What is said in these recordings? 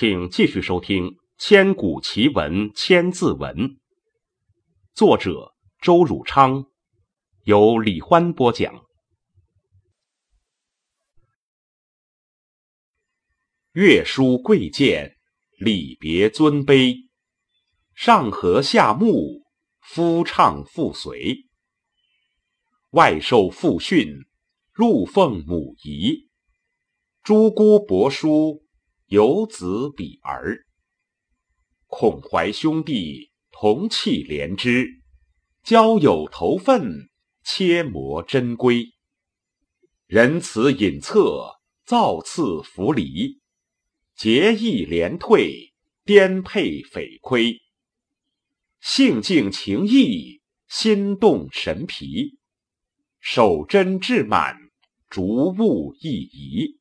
请继续收听《千古奇文千字文》，作者周汝昌，由李欢播讲。月书贵贱，礼别尊卑，上和下睦，夫唱妇随。外受父训，入奉母仪，诸姑伯叔。有子比儿，孔怀兄弟同气连枝，交友投份，切磨珍规。仁慈隐恻，造次弗离，节义廉退，颠沛匪亏。性静情逸，心动神疲，守贞志满，逐物意移。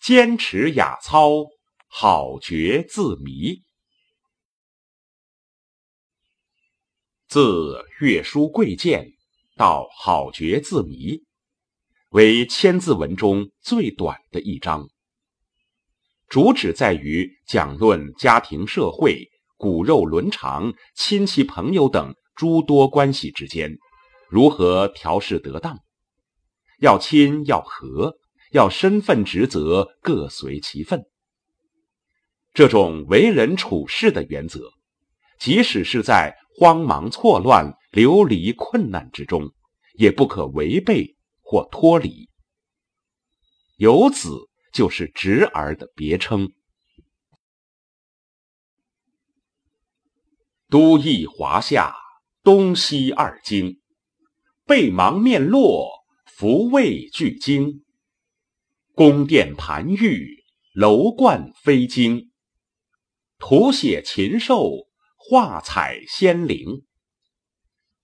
坚持雅操，好觉自迷。自月书贵贱到好觉自迷，为千字文中最短的一章。主旨在于讲论家庭、社会、骨肉伦常、亲戚朋友等诸多关系之间如何调试得当，要亲要和。要身份职责各随其分，这种为人处事的原则，即使是在慌忙错乱、流离困难之中，也不可违背或脱离。有子就是侄儿的别称。都邑华夏，东西二京，背芒面落，福位俱精。宫殿盘玉，楼观飞经，图写禽兽，画彩仙灵。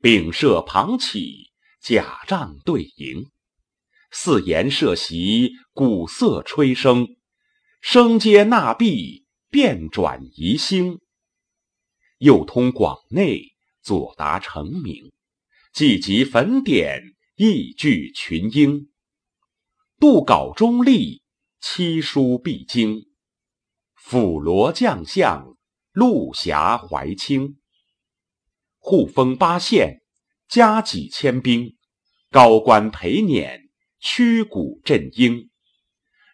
丙舍旁起，甲帐对楹。四檐设席，鼓瑟吹笙，声阶纳碧，变转移星。右通广内，左达成明，既集粉点，亦聚群英。杜稿中立，七书必经。辅罗将相，陆侠怀清。护封八县，加几千兵。高官陪辇，驱鼓振鹰。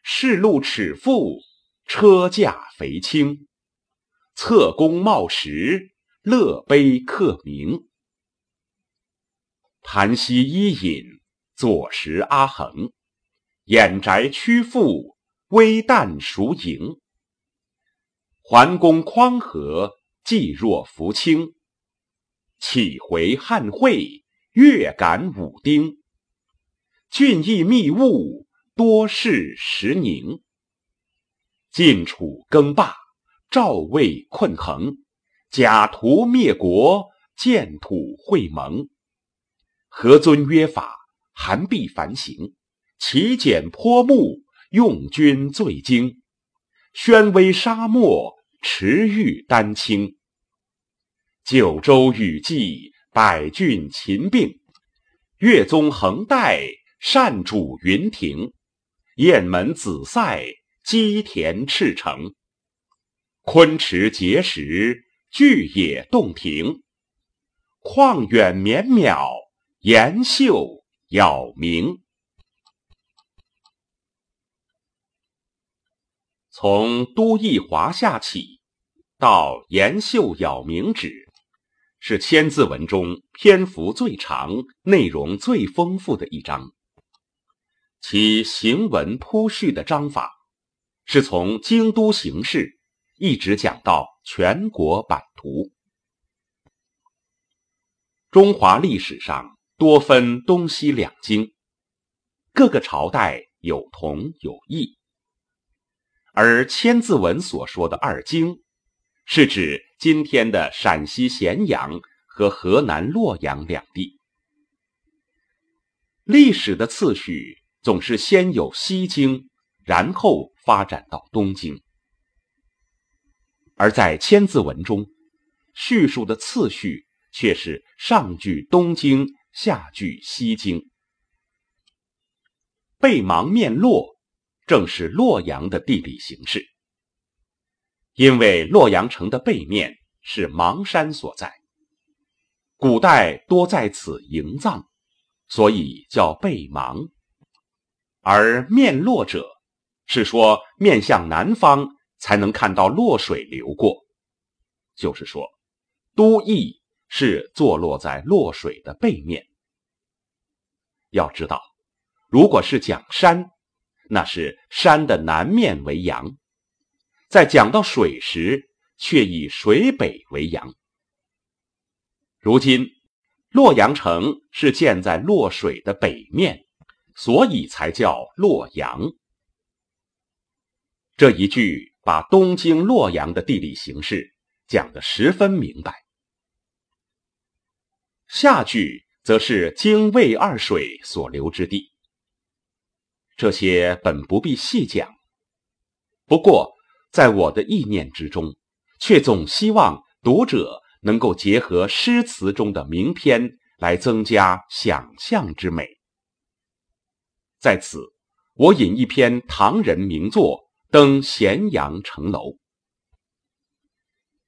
士禄尺富，车驾肥轻。侧弓茂石，乐碑刻名。盘溪伊尹，左石阿衡。掩宅屈阜，微旦孰盈？桓公匡和，济若扶倾。启回汉会，越感武丁。俊逸密物，多事时宁。晋楚更霸，赵魏困衡。假途灭国，建土会盟。何尊约法，韩必反省。其简颇木，用军最精；宣威沙漠，驰誉丹青。九州雨季，百郡秦并。岳宗横带，善主云亭。雁门紫塞，积田赤城。昆池碣石，巨野洞庭。旷远绵邈，岩秀杳冥。从都邑华夏起，到延秀杳冥止，是千字文中篇幅最长、内容最丰富的一章。其行文铺叙的章法，是从京都形势一直讲到全国版图。中华历史上多分东西两京，各个朝代有同有异。而千字文所说的二京，是指今天的陕西咸阳和河南洛阳两地。历史的次序总是先有西京，然后发展到东京。而在千字文中，叙述的次序却是上句东京，下句西京。背芒面洛。正是洛阳的地理形势，因为洛阳城的背面是邙山所在，古代多在此营葬，所以叫背邙。而面洛者，是说面向南方才能看到洛水流过，就是说，都邑是坐落在洛水的背面。要知道，如果是讲山。那是山的南面为阳，在讲到水时，却以水北为阳。如今洛阳城是建在洛水的北面，所以才叫洛阳。这一句把东京洛阳的地理形势讲得十分明白。下句则是京渭二水所流之地。这些本不必细讲，不过在我的意念之中，却总希望读者能够结合诗词中的名篇来增加想象之美。在此，我引一篇唐人名作《登咸阳城楼》：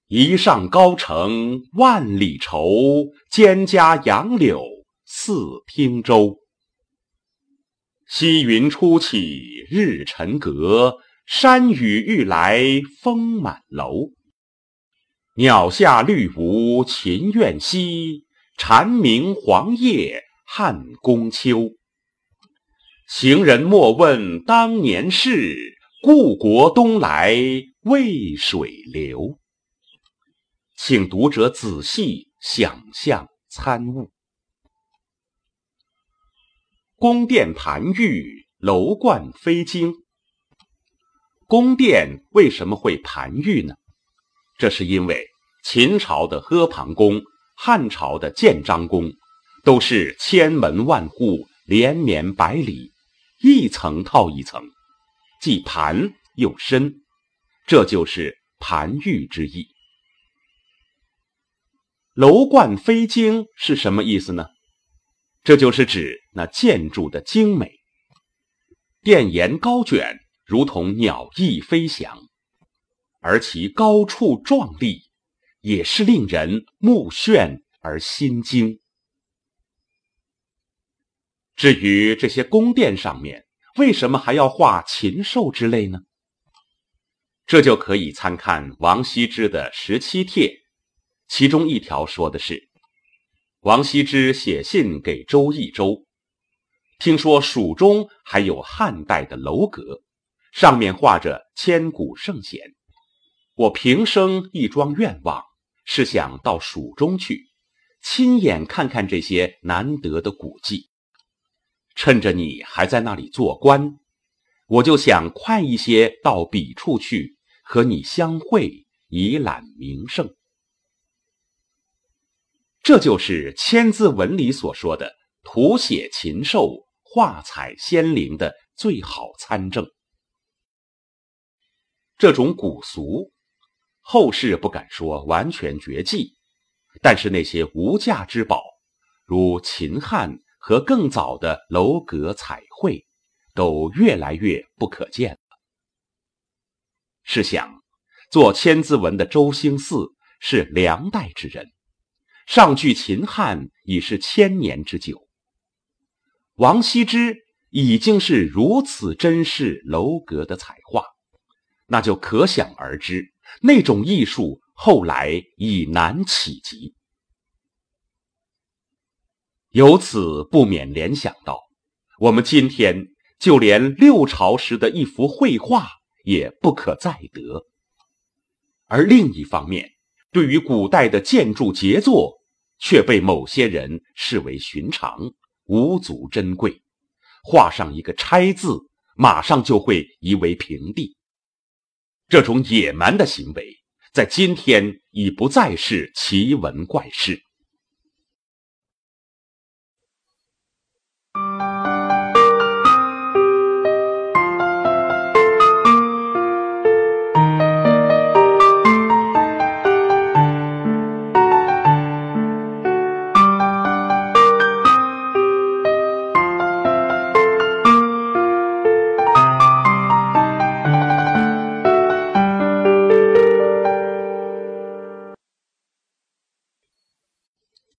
一上高城万里愁，蒹葭杨柳似汀洲。溪云初起日沉阁，山雨欲来风满楼。鸟下绿芜秦苑西，蝉鸣黄叶汉宫秋。行人莫问当年事，故国东来渭水流。请读者仔细想象参悟。宫殿盘玉，楼观飞惊。宫殿为什么会盘玉呢？这是因为秦朝的阿房宫、汉朝的建章宫，都是千门万户、连绵百里，一层套一层，既盘又深，这就是盘玉之意。楼观飞惊是什么意思呢？这就是指那建筑的精美，殿檐高卷，如同鸟翼飞翔，而其高处壮丽，也是令人目眩而心惊。至于这些宫殿上面为什么还要画禽兽之类呢？这就可以参看王羲之的《十七帖》，其中一条说的是。王羲之写信给周易周，听说蜀中还有汉代的楼阁，上面画着千古圣贤。我平生一桩愿望，是想到蜀中去，亲眼看看这些难得的古迹。趁着你还在那里做官，我就想快一些到彼处去，和你相会，以览名胜。这就是千字文里所说的图写禽兽、画彩仙灵的最好参证。这种古俗，后世不敢说完全绝迹，但是那些无价之宝，如秦汉和更早的楼阁彩绘，都越来越不可见了。试想，做千字文的周兴嗣是梁代之人。上距秦汉已是千年之久，王羲之已经是如此珍视楼阁的彩画，那就可想而知，那种艺术后来已难企及。由此不免联想到，我们今天就连六朝时的一幅绘画也不可再得。而另一方面，对于古代的建筑杰作，却被某些人视为寻常，无足珍贵。画上一个“拆”字，马上就会夷为平地。这种野蛮的行为，在今天已不再是奇闻怪事。